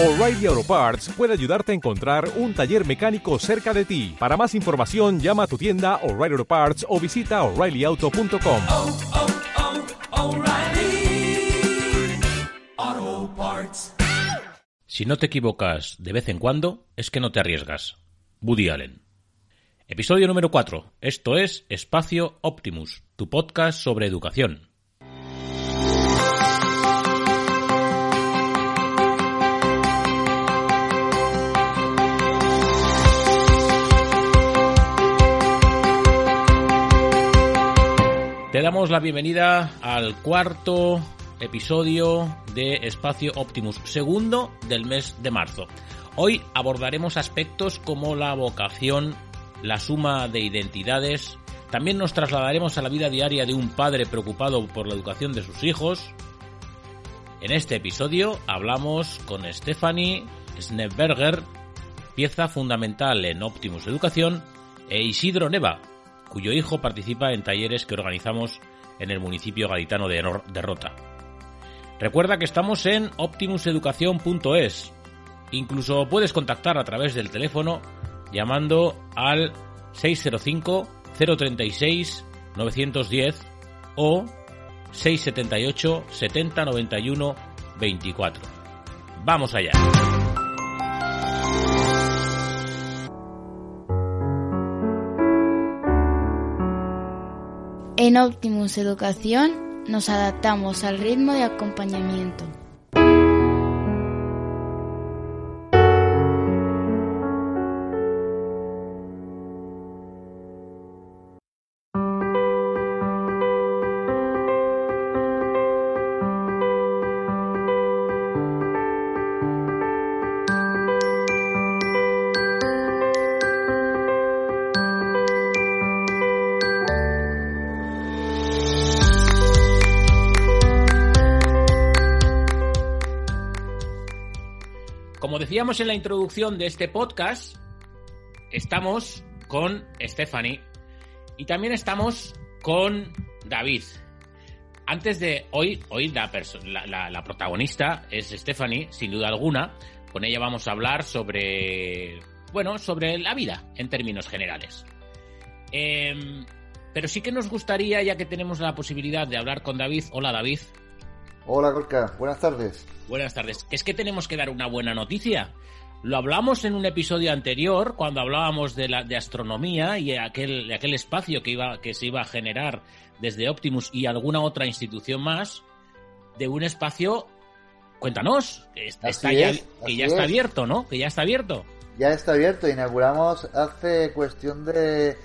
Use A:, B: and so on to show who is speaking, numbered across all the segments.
A: O'Reilly Auto Parts puede ayudarte a encontrar un taller mecánico cerca de ti. Para más información, llama a tu tienda O'Reilly Auto Parts o visita oreillyauto.com.
B: oh, oh, Parts.
C: Si no te equivocas de vez en cuando, es que no te arriesgas. Woody Allen. Episodio número 4. Esto es Espacio Optimus, tu podcast sobre educación. Te damos la bienvenida al cuarto episodio de Espacio Optimus, segundo del mes de marzo. Hoy abordaremos aspectos como la vocación, la suma de identidades, también nos trasladaremos a la vida diaria de un padre preocupado por la educación de sus hijos. En este episodio hablamos con Stephanie Snebberger, pieza fundamental en Optimus Educación, e Isidro Neva, cuyo hijo participa en talleres que organizamos en el municipio gaditano de Rota. Recuerda que estamos en optimuseducación.es. Incluso puedes contactar a través del teléfono llamando al 605 036 910 o 678 70 91 24. Vamos allá.
D: En Optimus Educación nos adaptamos al ritmo de acompañamiento.
C: Decíamos en la introducción de este podcast, estamos con Stephanie y también estamos con David. Antes de hoy, hoy la, la protagonista es Stephanie, sin duda alguna. Con ella vamos a hablar sobre, bueno, sobre la vida en términos generales. Em, pero sí que nos gustaría, ya que tenemos la posibilidad de hablar con David. Hola David.
E: Hola Gorka, buenas tardes.
C: Buenas tardes. Es que tenemos que dar una buena noticia. Lo hablamos en un episodio anterior, cuando hablábamos de, la, de astronomía y aquel, de aquel espacio que, iba, que se iba a generar desde Optimus y alguna otra institución más, de un espacio. Cuéntanos, que está, ya, que ya está
E: es.
C: abierto, ¿no? Que ya está abierto.
E: Ya está abierto, inauguramos hace cuestión de,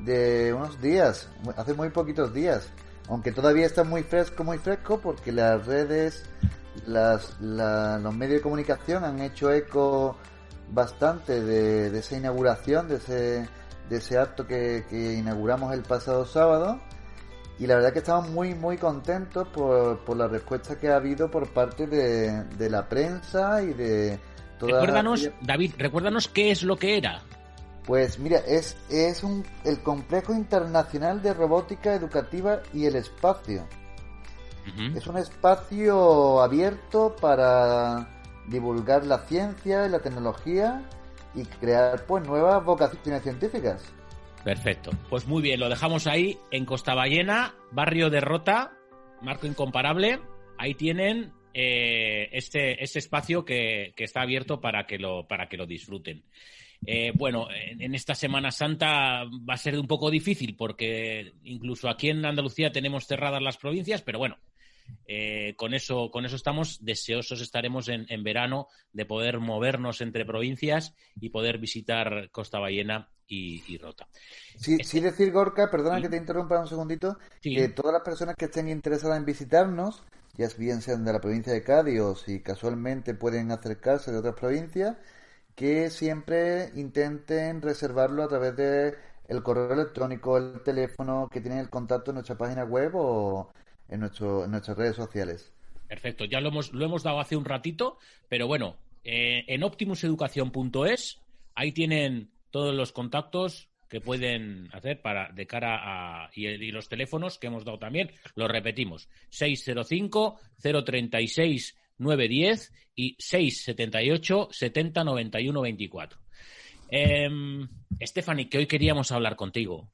E: de unos días, hace muy poquitos días, aunque todavía está muy fresco, muy fresco, porque las redes, las, la- los medios de comunicación han hecho eco bastante de, de esa inauguración, de ese, de ese acto que, que inauguramos el pasado sábado. Y la verdad que estamos muy, muy contentos por, por la respuesta que ha habido por parte de, de la prensa y de toda
C: Recuérdanos, David, recuérdanos qué es lo que era.
E: Pues mira, es, es un, el Complejo Internacional de Robótica Educativa y el Espacio. Es un espacio abierto para divulgar la ciencia y la tecnología y crear pues nuevas vocaciones científicas.
C: Perfecto. Pues muy bien, lo dejamos ahí en Costa Ballena, barrio de Rota, marco incomparable. Ahí tienen eh, este, este espacio que, que está abierto para que lo, para que lo disfruten. Eh, bueno, en, esta Semana Santa va a ser un poco difícil porque incluso aquí en Andalucía tenemos cerradas las provincias, pero bueno, eh, con eso, con eso estamos deseosos estaremos en, en verano de poder movernos entre provincias y poder visitar Costa Ballena y, y Rota.
E: Sí, sí decir, Gorka, perdona
C: Sí.
E: que te interrumpa un segundito,
C: Sí.
E: que todas las personas que estén interesadas en visitarnos, ya bien sean de la provincia de Cádiz o si casualmente pueden acercarse de otras provincias, que siempre intenten reservarlo a través de el correo electrónico, el teléfono, que tienen el contacto en nuestra página web o en, nuestro, en nuestras redes sociales.
C: Perfecto, ya lo hemos, lo hemos dado hace un ratito, pero bueno, eh, en optimuseducación.es, ahí tienen todos los contactos que pueden hacer para de cara a y, y los teléfonos que hemos dado también, los repetimos, 605 036 910 y 678 70 91 24. Eh, Stephanie, que hoy queríamos hablar contigo.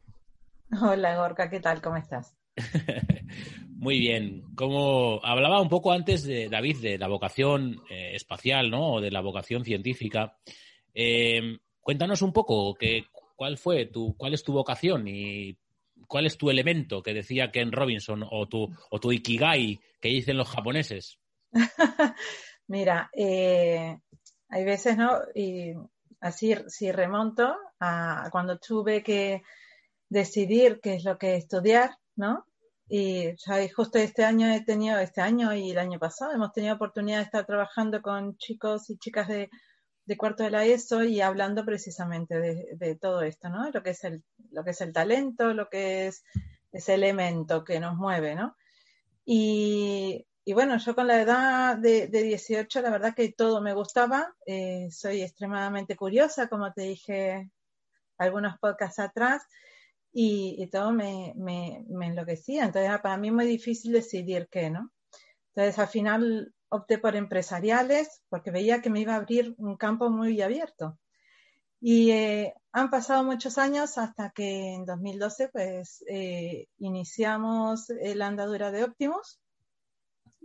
F: Hola Gorka, ¿qué tal? ¿Cómo estás?
C: Muy bien. Como hablaba un poco antes de David de la vocación eh, espacial, ¿no? O de la vocación científica. Eh, cuéntanos un poco que, cuál fue tu, cuál es tu vocación y cuál es tu elemento que decía Ken Robinson o tu, o tu ikigai que dicen los japoneses.
F: Mira, eh, hay veces, ¿no? Y así, si remonto a cuando tuve que decidir qué es lo que estudiar, ¿no? Y ya justo este año he tenido, este año y el año pasado, hemos tenido oportunidad de estar trabajando con chicos y chicas de, de cuarto de la ESO y hablando precisamente de, de, todo esto, ¿no? Lo que es el, lo que es el talento, lo que es ese elemento que nos mueve, ¿no? Y, y bueno, yo con la edad de, de, 18, la verdad que todo me gustaba. Eh, soy extremadamente curiosa, como te dije algunos podcasts atrás y, y todo me, me, me, enloquecía. Entonces, para mí es muy difícil decidir qué, ¿no? Entonces, al final opté por empresariales porque veía que me iba a abrir un campo muy abierto. Y eh, han pasado muchos años hasta que en 2012 pues eh, iniciamos la andadura de Optimus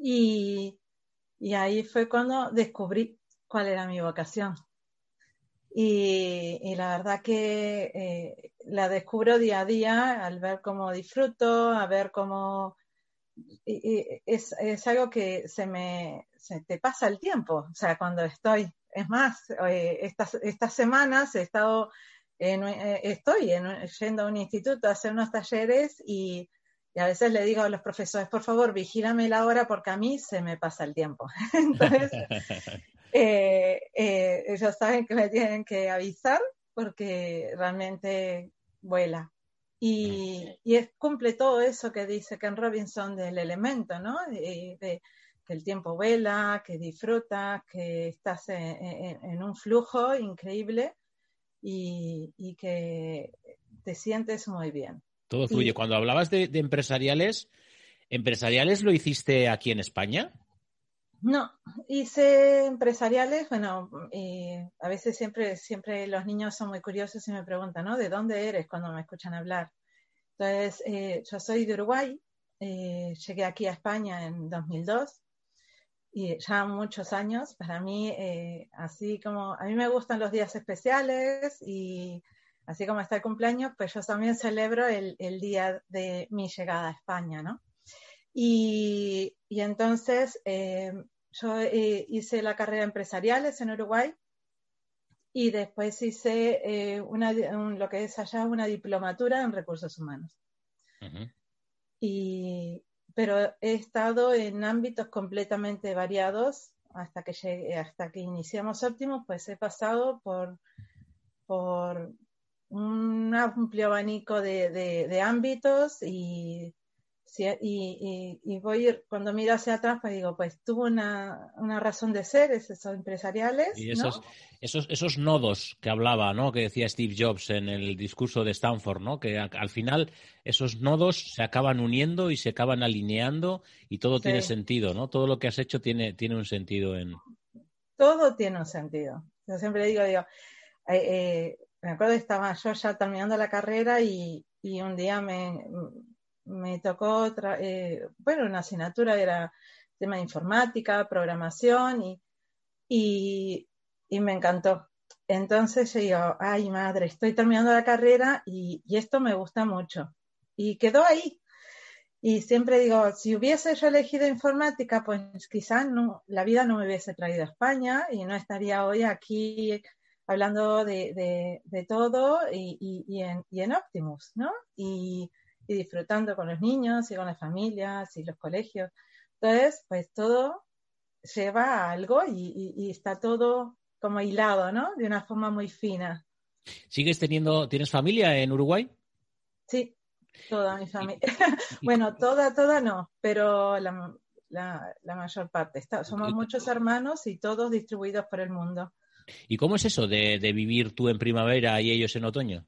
F: y, y ahí fue cuando descubrí cuál era mi vocación. Y, y, la verdad que eh, la descubro día a día al ver cómo disfruto, a ver cómo y, y es, es, algo que se me se te pasa el tiempo, o sea, cuando estoy. Es más, eh, estas, estas semanas he estado en, eh, estoy en, yendo a un instituto a hacer unos talleres y, y, a veces le digo a los profesores, por favor, vigílame la hora porque a mí se me pasa el tiempo. Entonces, eh, eh, ellos saben que me tienen que avisar porque realmente vuela. Y, y es, cumple todo eso que dice Ken Robinson del elemento, ¿no? De, de, que el tiempo vuela, que disfrutas, que estás en, en, en un flujo increíble y, y, que te sientes muy bien.
C: Todo fluye. Y, Cuando hablabas de, de empresariales, ¿empresariales lo hiciste aquí en España?
F: No, hice empresariales, bueno, a veces siempre, siempre los niños son muy curiosos y me preguntan, ¿no? ¿De dónde eres cuando me escuchan hablar? Entonces, eh, yo soy de Uruguay, eh, llegué aquí a España en 2002 y ya muchos años. Para mí, eh, así como a mí me gustan los días especiales y así como está el cumpleaños, pues yo también celebro el, el día de mi llegada a España, ¿no? Y, y entonces eh, yo eh, hice la carrera empresariales en Uruguay y después hice eh, una, un, lo que es allá una diplomatura en recursos humanos. Uh -huh. y, pero he estado en ámbitos completamente variados hasta que llegué, hasta que iniciamos Optimus, pues he pasado por, por un amplio abanico de, de, de ámbitos y y, y, y, voy cuando miro hacia atrás, pues digo, pues tuvo una, una razón de ser, esos empresariales.
C: Y esos,
F: ¿no?
C: esos, esos nodos que hablaba, ¿no? Que decía Steve Jobs en el discurso de Stanford, ¿no? Que a, al final esos nodos se acaban uniendo y se acaban alineando y todo sí. tiene sentido, ¿no? Todo lo que has hecho tiene, tiene un sentido en.
F: Todo tiene un sentido. Yo siempre digo, digo, eh, eh, me acuerdo que estaba yo ya terminando la carrera y, y un día me me tocó, eh, bueno, una asignatura era tema de informática, programación y, y, y, me encantó. Entonces yo digo, ay madre, estoy terminando la carrera y, y, esto me gusta mucho. Y quedó ahí. Y siempre digo, si hubiese yo elegido informática, pues quizás no, la vida no me hubiese traído a España y no estaría hoy aquí hablando de, de, de todo y, y, en, y en Optimus, ¿no? Y, y disfrutando con los niños y con las familias y los colegios. Entonces, pues todo lleva a algo y, está todo como hilado, ¿no? De una forma muy fina.
C: ¿Sigues teniendo, tienes familia en Uruguay?
F: Sí, toda mi familia. bueno, toda, toda no, pero la, la, la mayor parte. Está, somos muchos hermanos y todos distribuidos por el mundo.
C: ¿Y cómo es eso de, de vivir tú en primavera y ellos en otoño?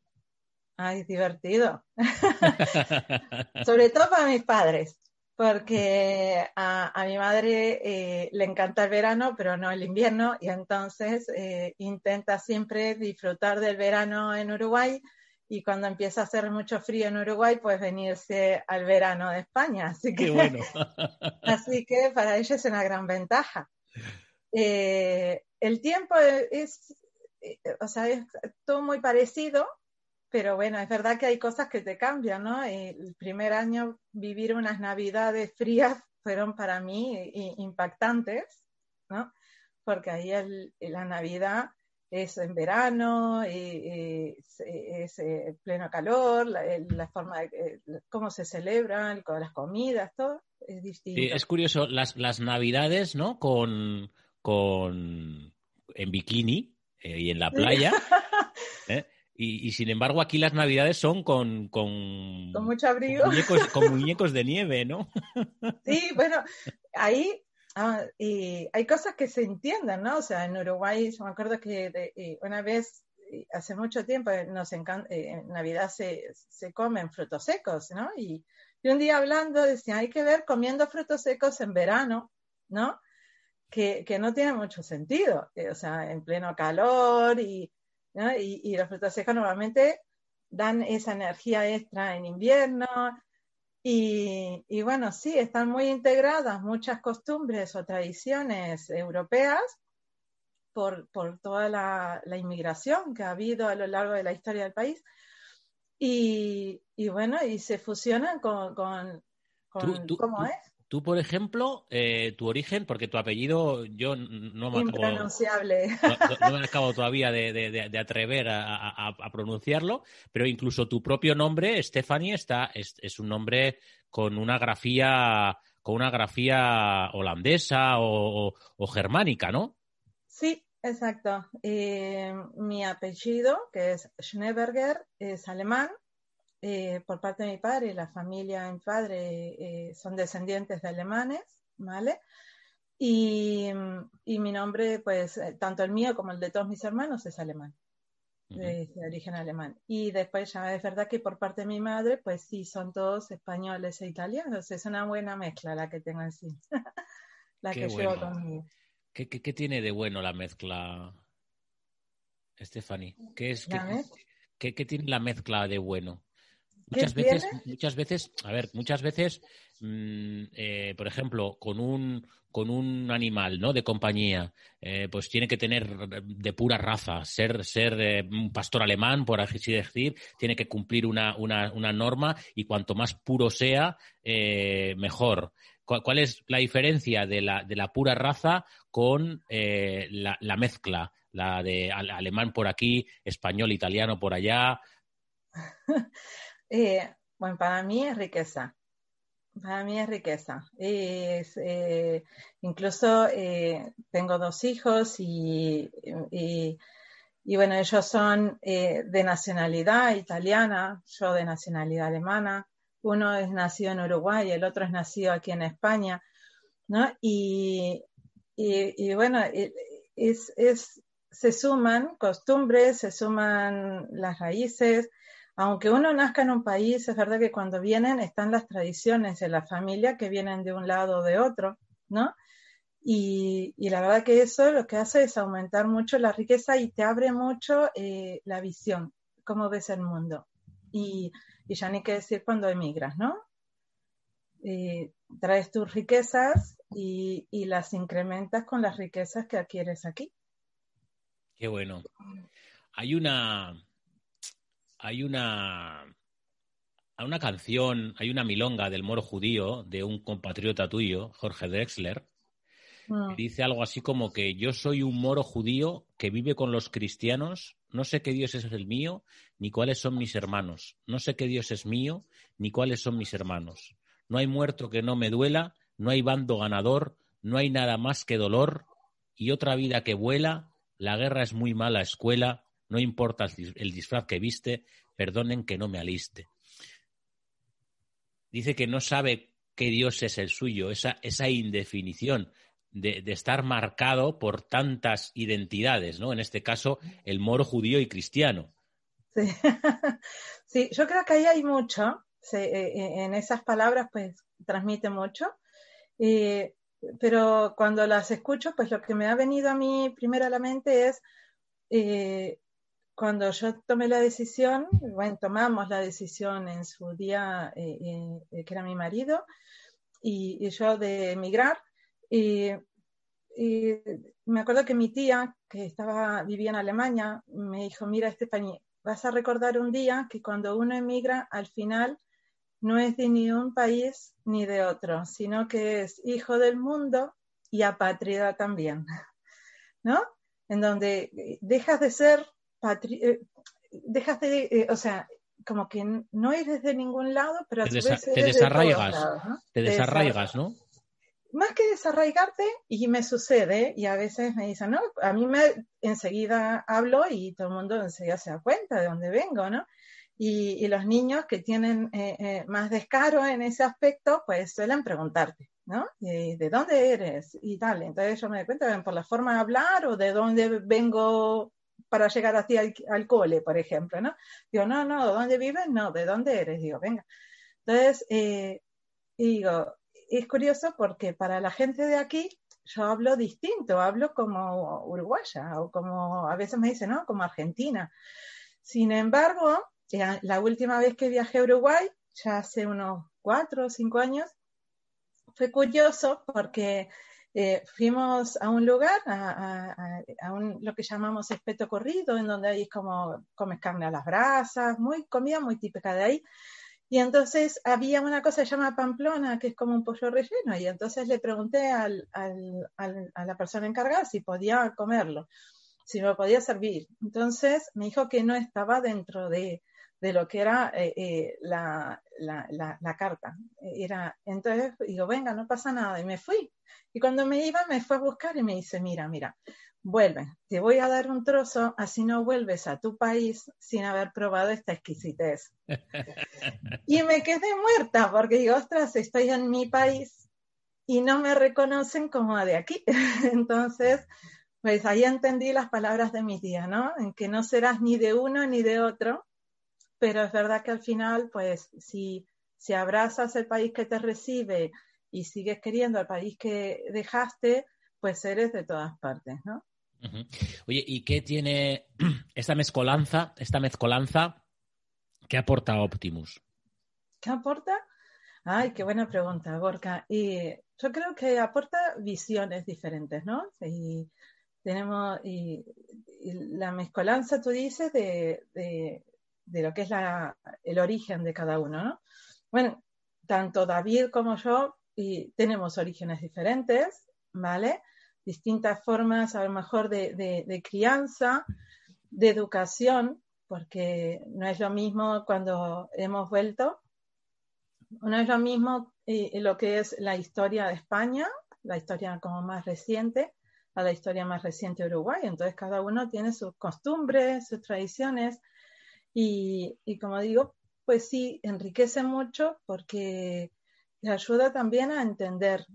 F: Ay, divertido. Sobre todo para mis padres, porque a, a mi madre eh, le encanta el verano, pero no el invierno, y entonces eh, intenta siempre disfrutar del verano en Uruguay y cuando empieza a hacer mucho frío en Uruguay, pues venirse al verano de España. Así que,
C: Qué bueno.
F: así que para ella es una gran ventaja. Eh, el tiempo es, eh, o sea, es todo muy parecido, pero bueno, es verdad que hay cosas que te cambian, ¿no? El primer año vivir unas navidades frías fueron para mí i- impactantes, ¿no? Porque ahí el- la Navidad es en verano, y- y es, es, eh, pleno calor, la, la forma de eh, cómo se celebran, con las comidas, todo es distinto.
C: Sí, es curioso, las, las navidades, ¿no? Con, con en bikini eh, y en la playa. ¿eh? Y, y, sin embargo, aquí las navidades son con, con,
F: Con mucho abrigo.
C: con muñecos, con muñecos de nieve, ¿no?
F: Sí, bueno, ahí ah, y hay cosas que se entienden, ¿no? O sea, en Uruguay, yo me acuerdo que de- eh, una vez, hace mucho tiempo, nos encanta, en Navidad se, se comen frutos secos, ¿no? Y, y un día hablando decía, hay que ver comiendo frutos secos en verano, ¿no? Que, que no tiene mucho sentido, eh, o sea, en pleno calor y, ¿no? y, y los frutos secos normalmente dan esa energía extra en invierno y, y, bueno, sí, están muy integradas muchas costumbres o tradiciones europeas por, por toda la, la, inmigración que ha habido a lo largo de la historia del país. Y, y bueno, y se fusionan con, con, con
C: ¿Tú, tú,
F: cómo
C: tú,
F: es.
C: Tú, por ejemplo, eh, tu origen, porque tu apellido yo no me acabo, no, no, me acabo todavía de, de, de atrever a, a, a, pronunciarlo, pero incluso tu propio nombre, Stephanie, está, es, es, un nombre con una grafía, con una grafía holandesa o, o, o germánica, ¿no?
F: Sí, exacto. Eh, mi apellido, que es Schneeberger, es alemán eh, por parte de mi padre, la familia de mi padre eh, son descendientes de alemanes, ¿vale? Y, y, mi nombre, pues, tanto el mío como el de todos mis hermanos es alemán, uh -huh. de, de, origen alemán. Y después ya es verdad que por parte de mi madre, pues sí, son todos españoles e italianos, es una buena mezcla la que tengo en sí, la
C: qué
F: que
C: bueno.
F: llevo conmigo.
C: ¿Qué, ¿Qué, qué, tiene de bueno la mezcla, Stephanie? ¿Qué, es, qué, ¿qué tiene la mezcla de bueno? Muchas veces, muchas veces, a ver, muchas veces, mmm, eh, por ejemplo, con un con un animal, ¿no? De compañía, eh, pues tiene que tener de pura raza, ser ser eh, un pastor alemán, por así decir, tiene que cumplir una, una, una norma y cuanto más puro sea, mejor. ¿Cuál, ¿Cuál, es la diferencia de la, de la pura raza con eh, la, la mezcla? La de alemán por aquí, español, italiano por allá.
F: Eh, bueno, para mí es riqueza. Para mí es riqueza. Eh, incluso eh, tengo dos hijos y, y, bueno, ellos son de nacionalidad italiana, yo de nacionalidad alemana. Uno es nacido en Uruguay, el otro es nacido aquí en España, ¿no? Y, y bueno, es, es, se suman costumbres, se suman las raíces, aunque uno nazca en un país, es verdad que cuando vienen están las tradiciones de la familia que vienen de un lado o de otro, ¿no? Y, la verdad que eso lo que hace es aumentar mucho la riqueza y te abre mucho eh, la visión, cómo ves el mundo. Y, ya ni qué decir cuando emigras, ¿no? Traes tus riquezas y, y las incrementas con las riquezas que adquieres aquí.
C: Qué bueno. Hay una, hay una, una canción, hay una milonga del moro judío de un compatriota tuyo, Jorge Drexler, que dice algo así como que yo soy un moro judío que vive con los cristianos, no sé qué Dios es el mío, ni cuáles son mis hermanos, no sé qué Dios es mío, ni cuáles son mis hermanos. No hay muerto que no me duela, no hay bando ganador, no hay nada más que dolor y otra vida que vuela, la guerra es muy mala escuela, no importa el disfraz que viste, perdonen que no me aliste. Dice que no sabe qué Dios es el suyo, esa, indefinición de, estar marcado por tantas identidades, ¿no? En este caso, el moro judío y cristiano.
F: Sí, yo creo que ahí hay mucho, sí, en esas palabras, pues transmite mucho. Eh, pero cuando las escucho, pues lo que me ha venido a mí primero a la mente es eh, cuando yo tomé la decisión, bueno, tomamos la decisión en su día, eh, eh, que era mi marido, y, y yo de emigrar, y, y, me acuerdo que mi tía, que estaba, vivía en Alemania, me dijo, mira, Estefany, vas a recordar un día que cuando uno emigra, al final no es de ni un país ni de otro, sino que es hijo del mundo y apátrida también, ¿no? En donde dejas de ser, patri dejas de, eh, o sea, como que no eres de ningún lado, pero a
C: te, te desarraigas, lados, ¿no? te desarraigas, ¿no?
F: Más que desarraigarte, y me sucede, y a veces me dicen, no, a mí me enseguida hablo y todo el mundo enseguida se da cuenta de dónde vengo, ¿no? Y, y, los niños que tienen eh, eh, más descaro en ese aspecto, pues suelen preguntarte, ¿no? ¿De, ¿De dónde eres? Y tal. Entonces yo me doy cuenta, ven por la forma de hablar o de dónde vengo para llegar el, al cole, por ejemplo, ¿no? Digo, no, no, ¿dónde vives? No, ¿de dónde eres? Digo, venga. Entonces, eh, digo, es curioso porque para la gente de aquí yo hablo distinto, hablo como uruguaya o como, a veces me dicen, ¿no? Como argentina. Sin embargo, la última vez que viajé a Uruguay, ya hace unos cuatro o cinco años, fue curioso porque eh, fuimos a un lugar, a, un, lo que llamamos espeto corrido, en donde hay como comes carne a las brasas, muy comida muy típica de ahí. Y entonces había una cosa que se llama pamplona, que es como un pollo relleno, y entonces le pregunté al, al, al, a la persona encargada si podía comerlo, si me podía servir. Entonces me dijo que no estaba dentro de, de lo que era eh, eh, la, la, la, la, carta. Era, entonces digo, venga, no pasa nada, y me fui. Y cuando me iba, me fue a buscar y me dice, mira, mira, vuelve, te voy a dar un trozo, así no vuelves a tu país sin haber probado esta exquisitez. y me quedé muerta, porque digo, ostras, estoy en mi país y no me reconocen como de aquí. entonces, pues ahí entendí las palabras de mi tía, ¿no? En que no serás ni de uno ni de otro, pero es verdad que al final, pues si, si abrazas el país que te recibe y sigues queriendo al país que dejaste, pues eres de todas partes, ¿no?
C: Uh -huh. Oye, ¿y qué tiene esta mezcolanza, esta mezcolanza, qué aporta Optimus?
F: ¿Qué aporta? Ay, qué buena pregunta, Gorka. Y yo creo que aporta visiones diferentes, ¿no? Y tenemos, y, y la mezcolanza, tú dices, de, de de lo que es la, el origen de cada uno, ¿no? Bueno, tanto David como yo y tenemos orígenes diferentes, ¿vale? Distintas formas a lo mejor de, de, de, crianza, de educación, porque no es lo mismo cuando hemos vuelto, no es lo mismo eh, lo que es la historia de España, la historia como más reciente, a la historia más reciente de Uruguay. Entonces cada uno tiene sus costumbres, sus tradiciones, y, y, como digo, pues sí, enriquece mucho porque ayuda también a entender.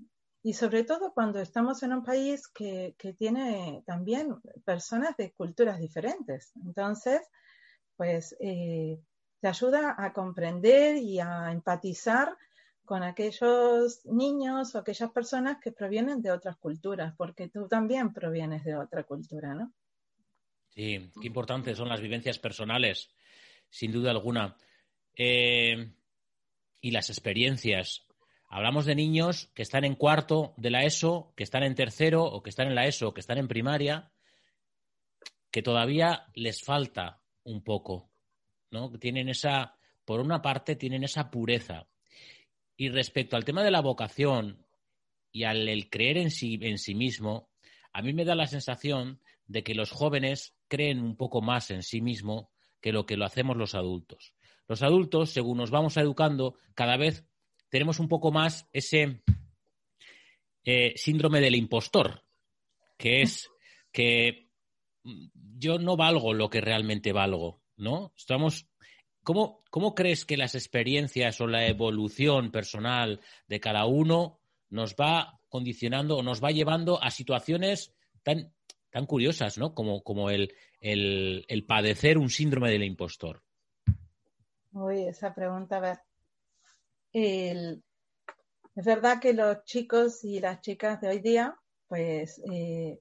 F: Y sobre todo cuando estamos en un país que, que tiene también personas de culturas diferentes. Entonces, pues eh, te ayuda a comprender y a empatizar con aquellos niños o aquellas personas que provienen de otras culturas, porque tú también provienes de otra cultura, ¿no?
C: Sí, qué importantes son las vivencias personales sin duda alguna. Eh, y las experiencias. Hablamos de niños que están en cuarto de la ESO, que están en tercero o que están en la ESO, que están en primaria, que todavía les falta un poco, ¿no? Tienen esa, por una parte, tienen esa pureza. Y respecto al tema de la vocación y al el creer en sí, en sí mismo, a mí me da la sensación de que los jóvenes creen un poco más en sí mismo que lo que lo hacemos los adultos. Los adultos, según nos vamos educando, cada vez tenemos un poco más ese eh, síndrome del impostor, que es que yo no valgo lo que realmente valgo, ¿no? Estamos. ¿Cómo, ¿Cómo crees que las experiencias o la evolución personal de cada uno nos va condicionando o nos va llevando a situaciones tan tan curiosas, ¿no? Como, como el, el, padecer un síndrome del impostor.
F: Uy, esa pregunta, a ver. Es verdad que los chicos y las chicas de hoy día, pues eh,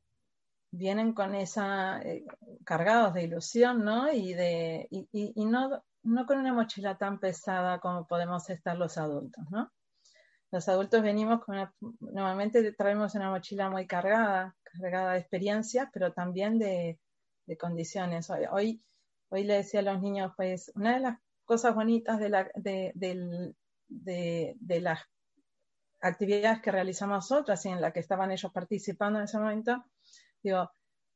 F: vienen con esa, eh, cargados de ilusión, ¿no? Y, de, y, y, y no, no con una mochila tan pesada como podemos estar los adultos, ¿no? Los adultos venimos con una, normalmente traemos una mochila muy cargada, cargada de experiencias, pero también de, de condiciones. Hoy, hoy, hoy, le decía a los niños, pues, una de las cosas bonitas de, la, de, de, de, las actividades que realizamos nosotras y en la que estaban ellos participando en ese momento, digo,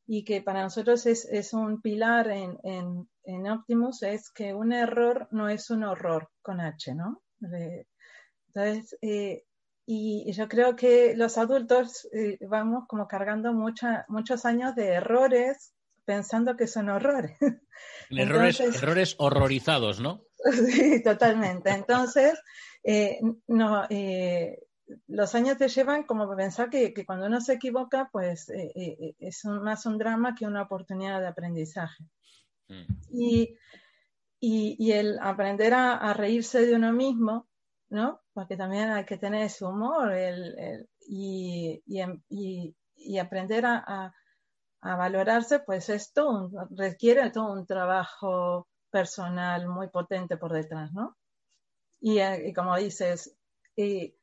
F: y que para nosotros es, es un pilar en, en, en, Optimus, es que un error no es un horror con H, ¿no? Entonces, eh, y, yo creo que los adultos eh, vamos como cargando mucha, muchos años de errores pensando que son horrores.
C: Errores, Entonces, errores horrorizados, ¿no?
F: Sí, totalmente. Entonces, eh, no, eh, los años te llevan como a pensar que, que, cuando uno se equivoca, pues eh, es un, más un drama que una oportunidad de aprendizaje. Mm. Y, y, y, el aprender a, a, reírse de uno mismo, ¿no? Porque también hay que tener ese humor el, el, y, y, aprender a, a, valorarse, pues esto requiere todo un trabajo personal muy potente por detrás, ¿no? Y, y como dices, y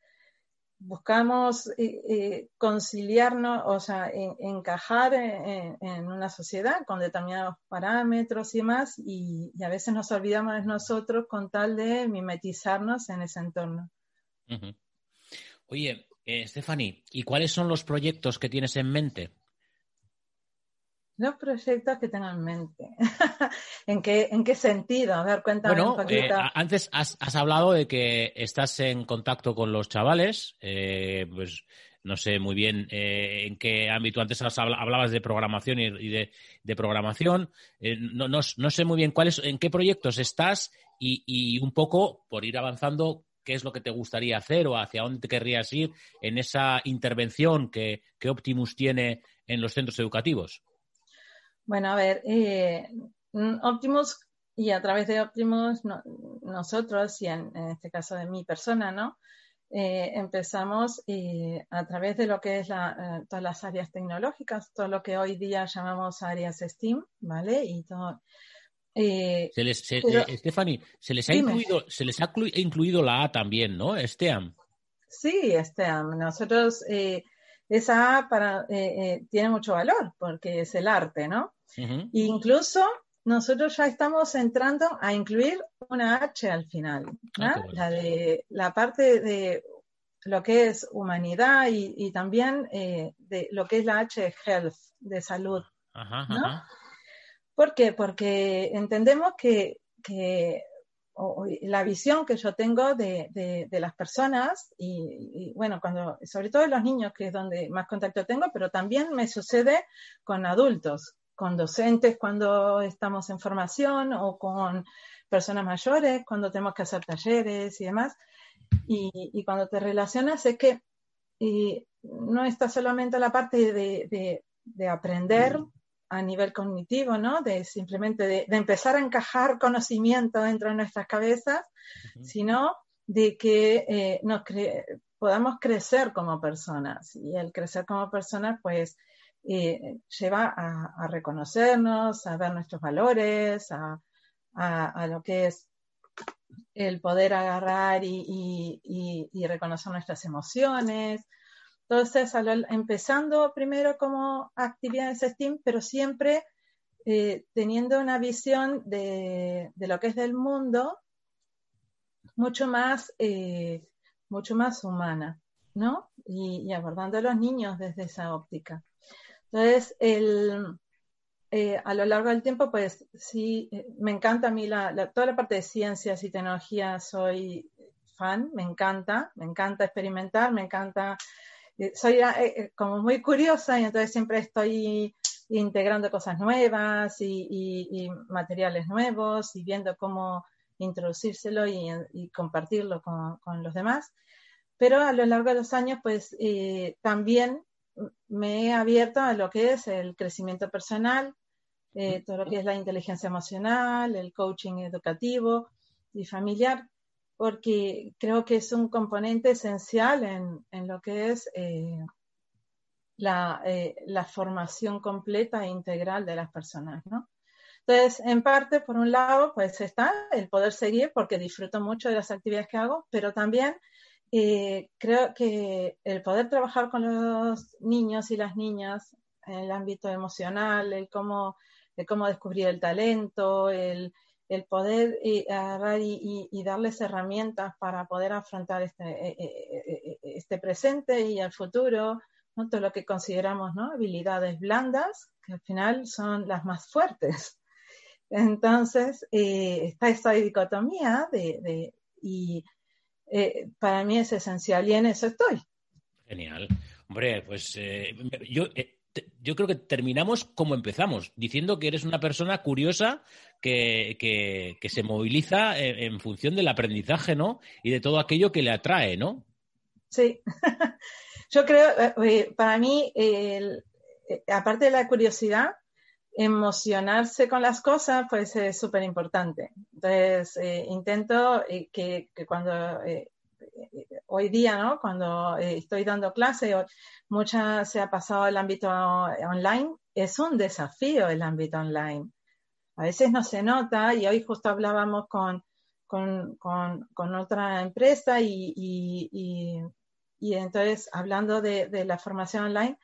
F: buscamos eh, eh, conciliarnos, o sea, en, encajar en, una sociedad con determinados parámetros y demás, y, a veces nos olvidamos de nosotros con tal de mimetizarnos en ese entorno.
C: Oye, eh, Stephanie, ¿y cuáles son los proyectos que tienes en mente?
F: Los proyectos que tengo en mente. ¿En, qué, ¿En qué sentido? A ver, cuéntame
C: bueno,
F: un poquito.
C: Eh, antes has, has, hablado de que estás en contacto con los chavales. Eh, pues no sé muy bien eh, en qué ámbito. Antes hablabas de programación y, y de, de, programación. Eh, no, no, no, sé muy bien cuáles, en qué proyectos estás y, y un poco, por ir avanzando, qué es lo que te gustaría hacer o hacia dónde te querrías ir en esa intervención que, que Optimus tiene en los centros educativos.
F: Bueno, a ver, eh, Optimus y a través de Optimus no, nosotros y en, en, este caso de mi persona, ¿no? Eh, empezamos eh, a través de lo que es la, eh, todas las áreas tecnológicas, todo lo que hoy día llamamos áreas STEAM, ¿vale? Y todo.
C: se les, se, pero, Stephanie, se les ha dime. incluido, se les ha incluido la A también, ¿no? STEAM.
F: Sí, STEAM. Nosotros esa A para, tiene mucho valor porque es el arte, ¿no? Uh -huh. Incluso nosotros ya estamos entrando a incluir una H al final, ¿no? ah, la de la parte de lo que es humanidad y, y también eh, de lo que es la H health, de salud.
C: Ajá, ¿no? Ajá.
F: ¿Por qué? Porque entendemos que, que o, la visión que yo tengo de, de, de las personas y, y, bueno, cuando, sobre todo los niños, que es donde más contacto tengo, pero también me sucede con adultos con docentes cuando estamos en formación o con personas mayores cuando tenemos que hacer talleres y demás. Y, y cuando te relacionas es que no está solamente la parte de, de, de, aprender a nivel cognitivo, ¿no? De simplemente de, de, empezar a encajar conocimiento dentro de nuestras cabezas, uh -huh. sino de que eh, nos cre podamos crecer como personas. Y el crecer como personas, pues, eh, lleva a, a, reconocernos, a ver nuestros valores, a, a, a, lo que es el poder agarrar y, y, y, y reconocer nuestras emociones. Entonces, empezando primero como actividades STEAM, pero siempre eh, teniendo una visión de, lo que es del mundo mucho más, eh, mucho más humana, ¿no? Y, abordando a los niños desde esa óptica. Entonces, eh, a lo largo del tiempo, pues sí, eh, me encanta a mí la, toda la parte de ciencias y tecnología, soy fan, me encanta, me encanta experimentar, me encanta, soy eh, como muy curiosa y entonces siempre estoy integrando cosas nuevas y, materiales nuevos y viendo cómo introducírselo y, compartirlo con, los demás. Pero a lo largo de los años, pues eh, también me he abierto a lo que es el crecimiento personal, eh, todo lo que es la inteligencia emocional, el coaching educativo y familiar. Porque creo que es un componente esencial en, en lo que es eh, la, eh, la, formación completa e integral de las personas, ¿no? Entonces, en parte, por un lado, pues está el poder seguir porque disfruto mucho de las actividades que hago, pero también eh, creo que el poder trabajar con los niños y las niñas en el ámbito emocional, el cómo, el cómo descubrir el talento, el, el poder eh, agarrar y, darles herramientas para poder afrontar este, eh, eh, este presente y el futuro, ¿no? todo lo que consideramos ¿no? habilidades blandas, que al final son las más fuertes. Entonces, está esta dicotomía de, y para mí es esencial y en eso estoy.
C: Genial. Hombre, pues yo yo creo que terminamos como empezamos, diciendo que eres una persona curiosa que, que, se moviliza en, función del aprendizaje, ¿no? Y de todo aquello que le atrae, ¿no?
F: Sí. yo creo, eh, para mí, eh, aparte de la curiosidad, emocionarse con las cosas, pues es súper importante. Entonces, eh, intento que, cuando hoy día, ¿no? Cuando eh, estoy dando clase, mucha se ha pasado al ámbito online. Es un desafío el ámbito online. A veces no se nota y hoy justo hablábamos con, con, con, otra empresa y, y, y, entonces hablando de, de, la formación online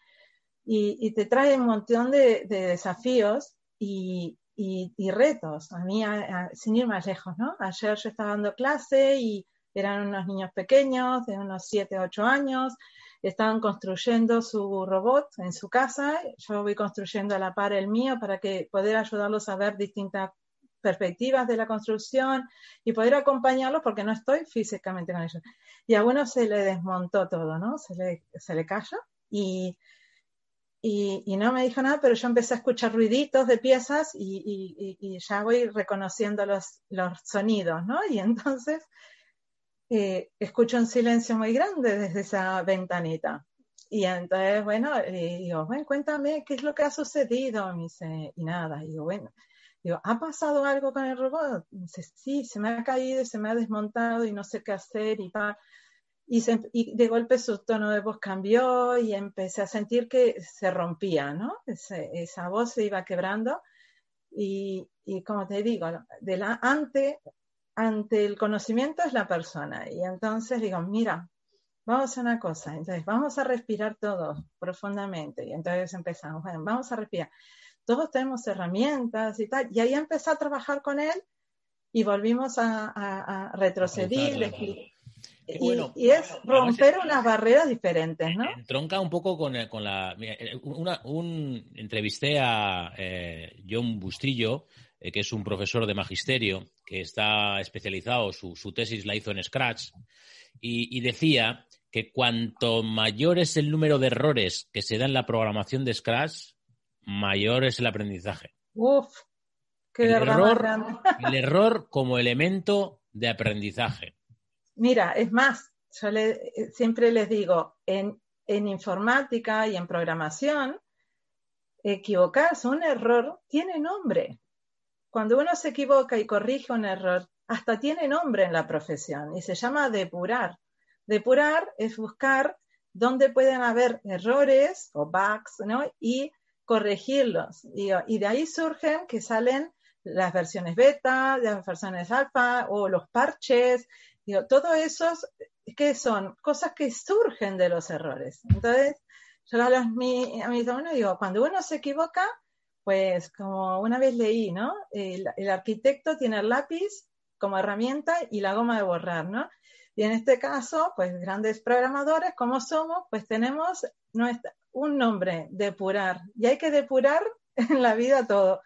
F: y, te trae un montón de, de desafíos y, retos. A mí, sin ir más lejos, ¿no? Ayer yo estaba dando clase y eran unos niños pequeños, de unos 7, 8 años, estaban construyendo su robot en su casa. Yo voy construyendo a la par el mío para que poder ayudarlos a ver distintas perspectivas de la construcción y poder acompañarlos porque no estoy físicamente con ellos. Y a uno se le desmontó todo, ¿no? Se le, se le cayó y, y, no me dijo nada, pero yo empecé a escuchar ruiditos de piezas y, y, y ya voy reconociendo los, los sonidos, ¿no? Y entonces eh, escucho un silencio muy grande desde esa ventanita. Y entonces, bueno, eh, digo, bueno, cuéntame qué es lo que ha sucedido. Me dice, y nada. Y digo, bueno, digo, ¿ha pasado algo con el robot? Me dice, sí, se me ha caído y se me ha desmontado y no sé qué hacer y tal. Y, se, y de golpe su tono de voz cambió y empecé a sentir que se rompía, ¿no? Ese, esa voz se iba quebrando. Y, y como te digo, de la, ante ante el conocimiento es la persona. Y entonces digo, mira, vamos a hacer una cosa. Entonces, vamos a respirar todos profundamente. Y entonces empezamos, bueno, vamos a respirar. Todos tenemos herramientas y tal. Y ahí empecé a trabajar con él y volvimos a, a, retroceder. Y, y, es romper unas barreras diferentes, ¿no?
C: Tronca un poco con, con la... Una, un, entrevisté a eh, John Bustillo, eh, que es un profesor de magisterio, que está especializado, su, su tesis la hizo en Scratch, y, y, decía que cuanto mayor es el número de errores que se da en la programación de Scratch, mayor es el aprendizaje.
F: Uf, qué
C: el error, el error como elemento de aprendizaje.
F: Mira, es más, yo le, siempre les digo, en, en informática y en programación, equivocarse, un error tiene nombre cuando uno se equivoca y corrige un error, hasta tiene nombre en la profesión y se llama depurar. Depurar es buscar dónde pueden haber errores o bugs, ¿no? Y corregirlos. Y, de ahí surgen que salen las versiones beta, las versiones alfa o los parches. Digo, todo eso, ¿qué son? Cosas que surgen de los errores. Entonces, yo a, a mis alumnos digo, cuando uno se equivoca, pues como una vez leí, ¿no? El, el, arquitecto tiene el lápiz como herramienta y la goma de borrar, ¿no? Y en este caso, pues grandes programadores, como somos, pues tenemos nuestra, un nombre, depurar. Y hay que depurar en la vida todo.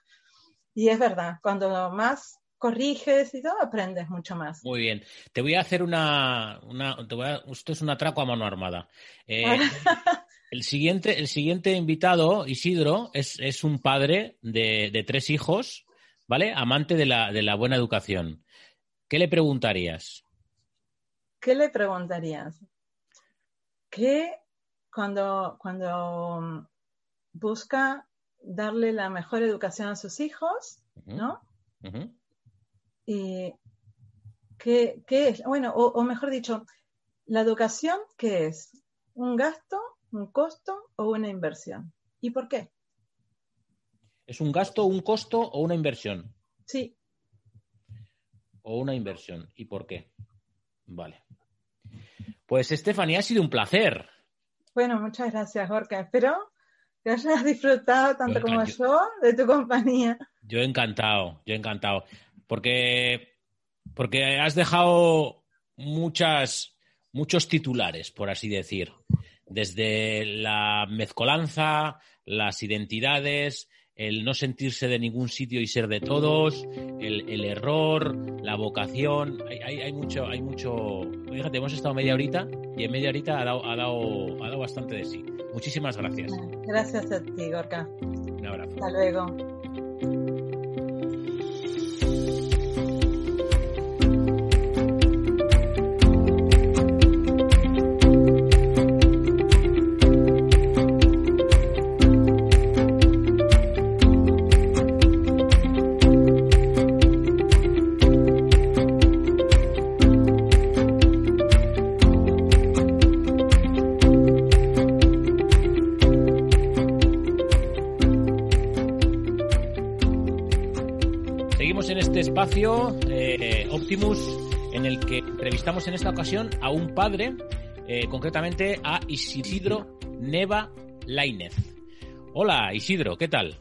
F: Y es verdad, cuando más corriges y todo, aprendes mucho más.
C: Muy bien. Te voy a hacer una... una te voy a, esto es un atraco a mano armada. Eh, El siguiente, el siguiente invitado, Isidro, es, es un padre de, de, tres hijos, ¿vale? Amante de la, de la buena educación. ¿Qué le preguntarías?
F: ¿Qué le preguntarías? Que cuando, cuando busca darle la mejor educación a sus hijos. ¿no? Uh -huh. Y ¿Qué, qué es? Bueno, o, o mejor dicho, la educación, ¿qué es? ¿Un gasto, un costo o una inversión? ¿Y por qué?
C: ¿Es un gasto, un costo o una inversión?
F: Sí,
C: O una inversión. ¿Y por qué? Vale. Pues, Stephanie, ha sido un placer.
F: bueno, muchas gracias, Jorge. Espero que hayas disfrutado tanto como
C: yo-
F: yo de tu compañía.
C: Yo encantado, yo encantado. Porque, porque has dejado muchas, muchos titulares, por así decir. Desde la mezcolanza, las identidades, el no sentirse de ningún sitio y ser de todos, el, el error, la vocación. Hay, hay, hay mucho, hay mucho. Fíjate, hemos estado media horita y en media horita ha dado, ha dado, ha dado bastante de sí. Muchísimas gracias.
F: Gracias a ti, Gorka.
C: Un abrazo.
F: Hasta luego.
C: Espacio eh, Optimus en el que entrevistamos en esta ocasión a un padre, eh, concretamente a Isidro Neva Lainez. Hola Isidro, ¿qué tal?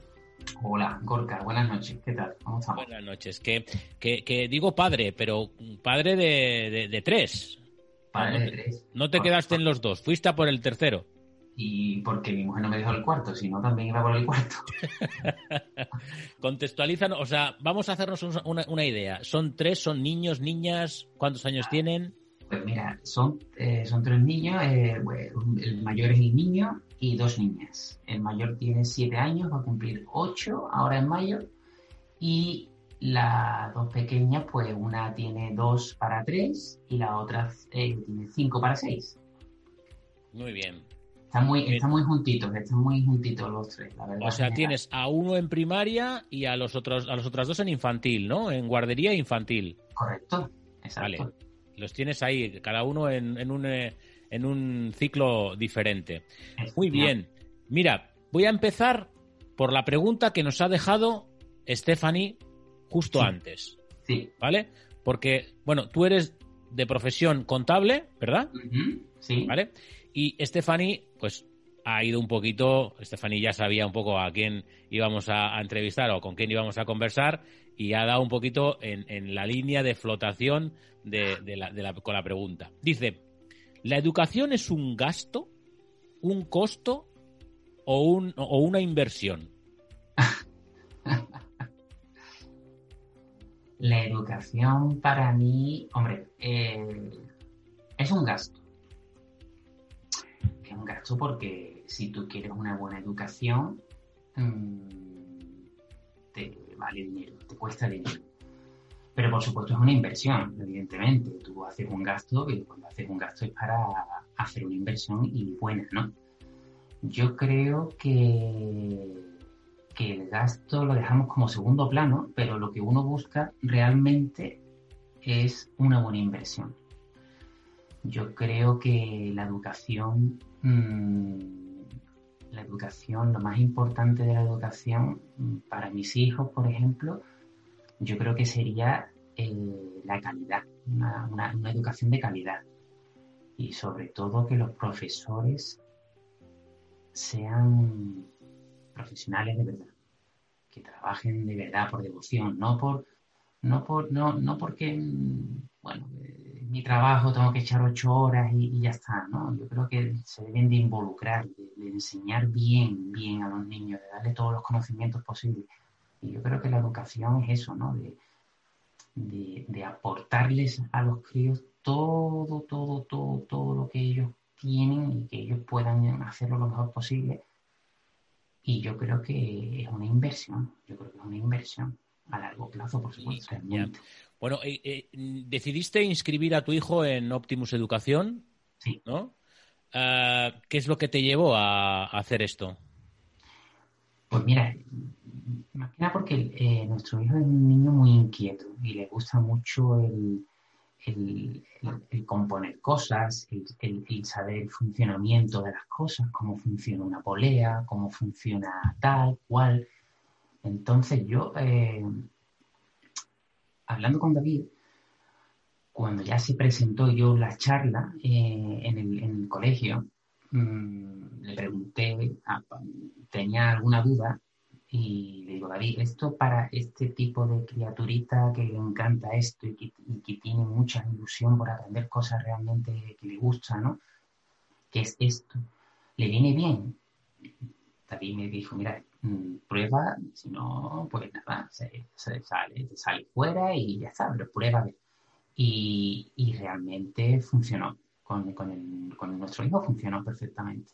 G: Hola, Gorka, buenas noches. ¿Qué tal? ¿Cómo estamos?
C: Buenas noches. Que, que, que digo padre, pero padre de, de- de tres.
G: Padre
C: no
G: de
C: te-
G: tres.
C: No te quedaste en los dos, fuiste a por el tercero.
G: Y porque mi mujer no me dejó el cuarto, si no también iba por el cuarto.
C: Contextualizan, o sea, vamos a hacernos un- una, una idea. ¿Son tres, son niños, niñas? ¿Cuántos años tienen?
G: Pues mira, son, eh, son tres niños, eh, pues, el mayor es el niño y dos niñas. El mayor tiene siete años, va a cumplir ocho ahora en mayo. Y las dos pequeñas, pues una tiene dos para tres y la otra eh, tiene cinco para seis.
C: Muy bien.
G: Están muy,
C: Bien.
G: están muy juntitos, están muy juntitos los tres, la verdad.
C: O sea, tienes a uno en primaria y a los otros, a los otros dos en infantil, ¿no? En guardería e infantil.
G: Correcto, exacto.
C: Vale. Los tienes ahí, cada uno en, en un, eh, en un ciclo diferente. Muy bien. Mira, voy a empezar por la pregunta que nos ha dejado Stephanie justo
G: Sí.
C: antes,
G: Sí.
C: ¿vale? Porque, bueno, tú eres de profesión contable, ¿verdad?
G: Sí.
C: ¿Vale? Y Stephanie, pues ha ido un poquito, Stephanie ya sabía un poco a quién íbamos a, entrevistar o con quién íbamos a conversar y ha dado un poquito en, la línea de flotación con la pregunta. Dice, ¿la educación es un gasto, un costo o, un, o una inversión?
G: La educación para mí, hombre, eh, es un gasto. Es un gasto porque si tú quieres una buena educación, mm, te vale dinero, te cuesta dinero. Pero por supuesto es una inversión, evidentemente. Tú haces un gasto y cuando haces un gasto es para hacer una inversión y buena, ¿no? Yo creo que que el gasto lo dejamos como segundo plano, pero lo que uno busca realmente es una buena inversión. Yo creo que la educación, mmm, la educación, lo más importante de la educación mm, para mis hijos, por ejemplo, yo creo que sería eh, la calidad, una, una, una educación de calidad. Y sobre todo que los profesores sean profesionales de verdad, que trabajen de verdad por devoción, no por no por no, no porque bueno eh, mi trabajo tengo que echar ocho horas y, y, ya está, ¿no? Yo creo que se deben de involucrar, de, de, enseñar bien, bien a los niños, de darle todos los conocimientos posibles. Y yo creo que la educación es eso, ¿no? De, de, de aportarles a los críos todo, todo, todo, todo lo que ellos tienen y que ellos puedan hacerlo lo mejor posible y yo creo que es una inversión, yo creo que es una inversión a largo plazo, por supuesto.
C: Bueno, eh, eh, decidiste inscribir a tu hijo en Optimus Educación,
G: sí.
C: ¿no? Uh, ¿Qué es lo que te llevó a, a, hacer esto?
G: Pues mira, más que nada porque eh, nuestro hijo es un niño muy inquieto y le gusta mucho el, el, el- el componer cosas, el saber el funcionamiento de las cosas, cómo funciona una polea, cómo funciona tal, cual. Entonces yo, eh, hablando con David, cuando ya se presentó yo la charla eh, en, el, colegio, mm, le pregunté, ah, tenía alguna duda y le digo, David, esto para este tipo de criaturita que le encanta esto y que, tiene mucha ilusión por aprender cosas realmente que le gustan, ¿no? ¿Qué es esto? ¿Le viene bien? David me dijo, mira, prueba, si no, pues nada, se, se sale, se sale fuera y ya está, pero prueba. Y, y realmente funcionó. Con, con, el- con nuestro hijo funcionó perfectamente.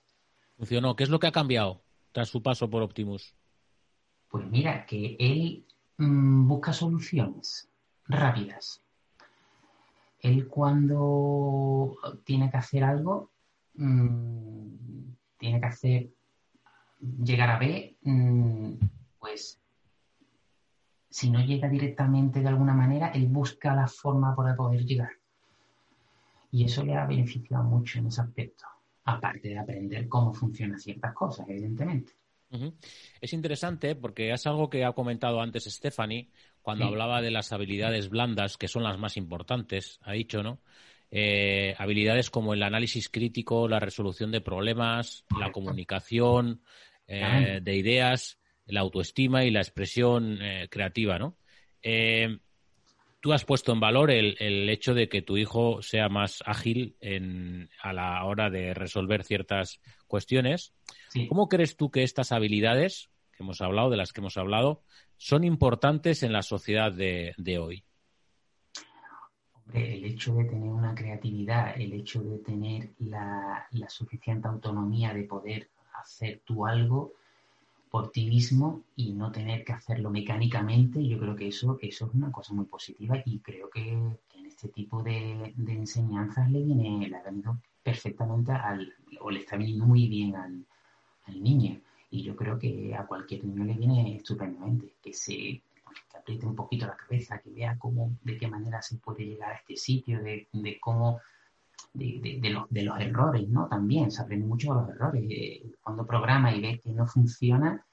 C: Funcionó. ¿Qué es lo que ha cambiado tras su paso por Optimus?
G: Pues mira, que él mm, busca soluciones rápidas. Él cuando tiene que hacer algo, mm, tiene que hacer llegar a B, mm, pues si no llega directamente de alguna manera, él busca la forma para poder llegar. Y eso le ha beneficiado mucho en ese aspecto, aparte de aprender cómo funcionan ciertas cosas, evidentemente.
C: Es interesante porque es algo que ha comentado antes Stephanie cuando
G: Sí.
C: hablaba de las habilidades blandas, que son las más importantes, ha dicho, ¿no? Eh, habilidades como el análisis crítico, la resolución de problemas, la comunicación eh, de ideas, la autoestima y la expresión eh, creativa, ¿no? Eh, tú has puesto en valor el, el hecho de que tu hijo sea más ágil en, a la hora de resolver ciertas cuestiones.
G: Sí.
C: ¿Cómo crees tú que estas habilidades que hemos hablado, de las que hemos hablado, son importantes en la sociedad de, de hoy?
G: Hombre, el hecho de tener una creatividad, el hecho de tener la, la suficiente autonomía de poder hacer tú algo por ti mismo y no tener que hacerlo mecánicamente, yo creo que eso, eso es una cosa muy positiva y creo que, que en este tipo de, de enseñanzas le viene, le ha venido perfectamente al, o le está viniendo muy bien al, al niño. Y yo creo que a cualquier niño le viene estupendamente, que se que apriete un poquito la cabeza, que vea cómo, de qué manera se puede llegar a este sitio, de, de cómo, de, los, de los errores, ¿no? También se aprende mucho de los errores. Eh, Cuando programa y ve que no funciona,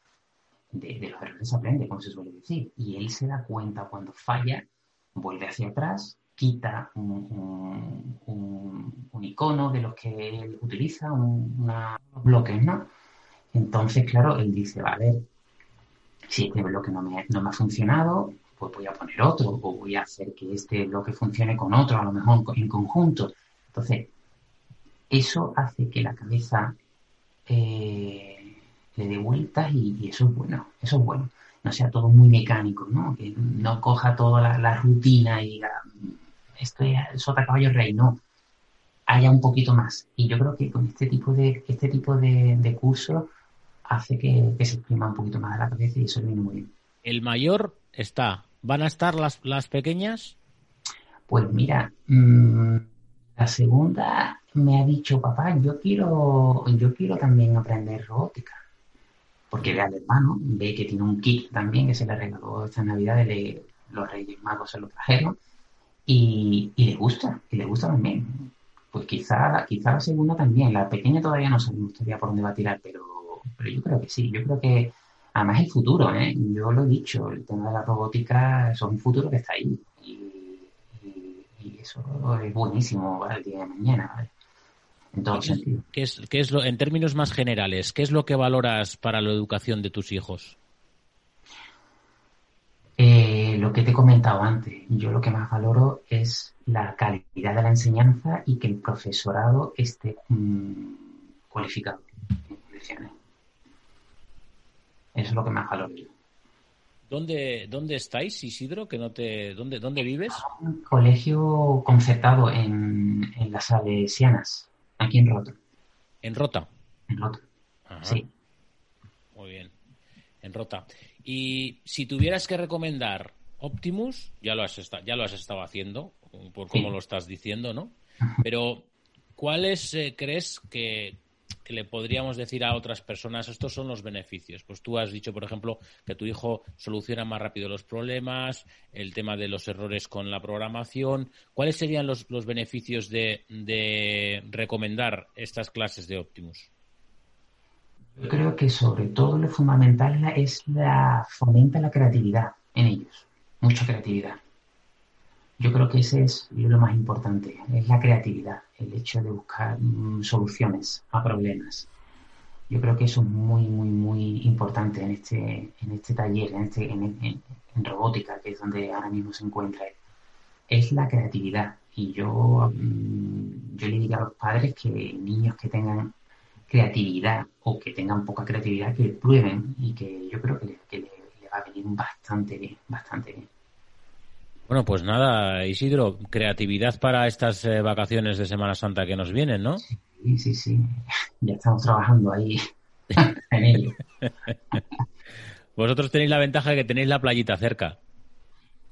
G: de, los errores se aprende, como se suele decir. Y él se da cuenta cuando falla, vuelve hacia atrás, quita un, un- icono de los que él utiliza, unos bloques, ¿no? Entonces, claro, él dice, va a ver, si este bloque no me, no me ha funcionado, pues voy a poner otro, o voy a hacer que este bloque funcione con otro, a lo mejor en conjunto. Entonces, eso hace que la cabeza eh, le dé vueltas y, y eso es bueno, eso es bueno. No sea todo muy mecánico, ¿no? Que no coja toda la, la rutina y diga, esto es sota caballo rey, no. Haya un poquito más. Y yo creo que con este tipo de, este tipo de, de cursos hace que, que se exprima un poquito más la cabeza y eso viene muy bien.
C: El mayor está. ¿Van a estar las, las pequeñas?
G: Pues mira, mm, la segunda me ha dicho, papá, yo quiero, yo quiero también aprender robótica. Porque ve al hermano, ve que tiene un kit también que se le regaló esta Navidad, de los Reyes Magos se lo trajeron, y, y le gusta, y le gusta también. Pues quizá, quizá la segunda también, la pequeña todavía no sabemos todavía por dónde va a tirar, pero, pero yo creo que sí, yo creo que además el futuro, ¿eh? yo lo he dicho, el tema de la robótica es un futuro que está ahí. Y, eso es buenísimo para el día de mañana, ¿vale? En todo
C: ¿Qué es,
G: sentido.
C: qué es- qué es lo, en términos más generales, qué es lo que valoras para la educación de tus hijos?
G: Eh, lo que te he comentado antes, yo lo que más valoro es la calidad de la enseñanza y que el profesorado esté mm, cualificado en condiciones. Eso es lo que más valoro yo.
C: ¿Dónde, dónde estáis, Isidro? Que no te, ¿dónde, ¿Dónde vives?
G: Un colegio concertado en, en las Salesianas, aquí en Roto.
C: En Rota.
G: En Roto.
C: Ajá,
G: Sí.
C: Muy bien. En Rota. Y si tuvieras que recomendar Optimus, ya lo has, esta- ya lo has estado haciendo, por cómo
G: Sí.
C: lo estás diciendo, ¿no? Pero, ¿cuáles eh, crees que, que le podríamos decir a otras personas, estos son los beneficios. Pues tú has dicho, por ejemplo, que tu hijo soluciona más rápido los problemas, el tema de los errores con la programación. ¿Cuáles serían los, los beneficios de, de recomendar estas clases de Optimus?
G: Yo creo que sobre todo lo fundamental es la fomenta la creatividad en ellos, mucha creatividad. Yo creo que ese es lo más importante, es la creatividad, el hecho de buscar mm, soluciones a problemas. Yo creo que eso es muy, muy, muy importante en este, en este taller, en, este, en, en- en robótica, que es donde ahora mismo se encuentra. Es la creatividad. Y yo, mm, yo le diría a los padres que niños que tengan creatividad o que tengan poca creatividad, que prueben y que yo creo que le- le va a venir bastante bien, bastante bien.
C: Bueno, pues nada, Isidro, creatividad para estas eh, vacaciones de Semana Santa que nos vienen, ¿no?
G: Sí, sí, sí. Ya estamos trabajando ahí en ello.
C: Vosotros tenéis la ventaja de que tenéis la playita cerca.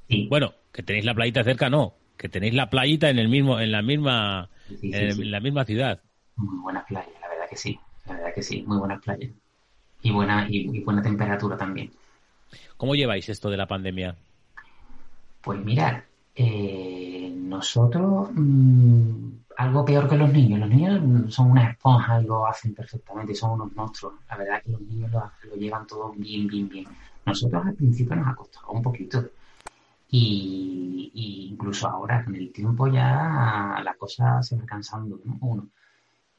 G: Sí,
C: Bueno, que tenéis la playita cerca, no, que tenéis la playita en el mismo, en la misma,
G: sí, sí,
C: en, la misma ciudad.
G: Muy buenas playas, la verdad que sí. La verdad que sí, muy buenas playas. Y buena, y, y buena temperatura también.
C: ¿Cómo lleváis esto de la pandemia?
G: Pues mirad, eh, nosotros mm, algo peor que los niños. Los niños son una esponja y lo hacen perfectamente, son unos monstruos. La verdad que los niños lo, lo llevan todo bien, bien, bien. Nosotros al principio nos ha costado un poquito. Y, y incluso ahora, con el tiempo ya la cosa se va cansando, ¿no? Uno.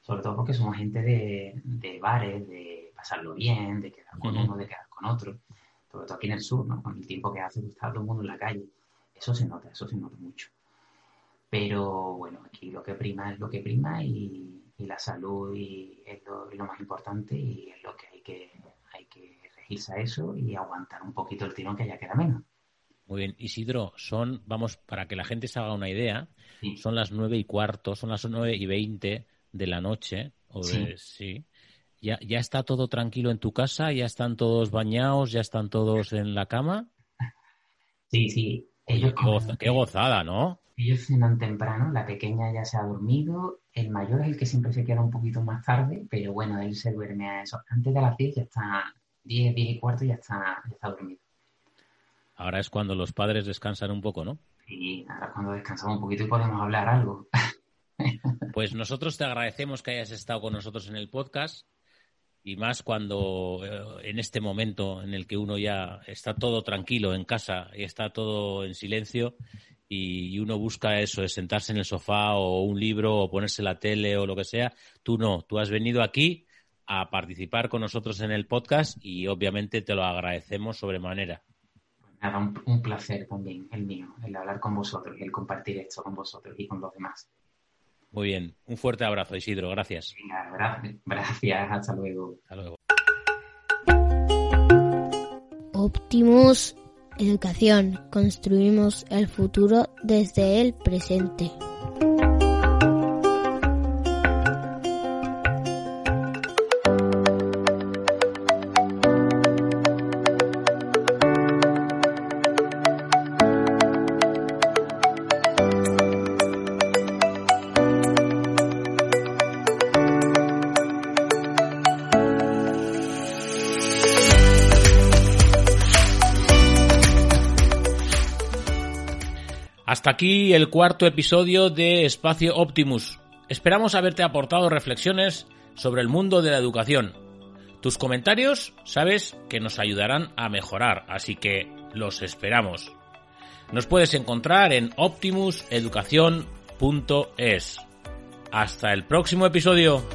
G: Sobre todo porque somos gente de, de bares, de pasarlo bien, de quedar con uno, de quedar con otro. Sobre todo aquí en el sur, ¿no? Con el tiempo que hace está todo el mundo en la calle. Eso se nota, eso se nota mucho. Pero bueno, aquí lo que prima es lo que prima y, y la salud y es lo, más importante y es lo que hay que, hay que regirse a eso y aguantar un poquito el tirón que ya queda menos.
C: Muy bien, Isidro, son, vamos, para que la gente se haga una idea,
G: Sí.
C: son las nueve y cuarto, son las nueve y veinte de la noche, o de, sí. ¿Ya, ¿Ya está todo tranquilo en tu casa? ¿Ya están todos bañados? ¿Ya están todos en la cama?
G: Sí, sí.
C: Qué, goza- qué gozada, ¿no?
G: ellos cenan temprano, la pequeña ya se ha dormido, el mayor es el que siempre se queda un poquito más tarde, pero bueno, él se duerme a eso. Antes de las 10 ya está, 10, 10 y cuarto ya está, ya está dormido.
C: Ahora es cuando los padres descansan un poco, ¿no?
G: Y ahora cuando descansamos un poquito y podemos hablar algo.
C: Pues nosotros te agradecemos que hayas estado con nosotros en el podcast y más cuando eh, en este momento en el que uno ya está todo tranquilo en casa y está todo en silencio y, uno busca eso, es sentarse en el sofá o un libro o ponerse la tele o lo que sea, tú no, tú has venido aquí a participar con nosotros en el podcast y obviamente te lo agradecemos sobremanera.
G: Nada, un, un placer también, el mío, el hablar con vosotros, el compartir esto con vosotros y con los demás.
C: Muy bien, un fuerte abrazo Isidro, gracias.
G: Venga, gracias, hasta luego.
C: Hasta luego.
D: Optimus Educación. Construimos el futuro desde el presente.
C: Aquí el cuarto episodio de Espacio Optimus. Esperamos haberte aportado reflexiones sobre el mundo de la educación. Tus comentarios, sabes, que nos ayudarán a mejorar, así que los esperamos. Nos puedes encontrar en optimuseducación.es. Hasta el próximo episodio.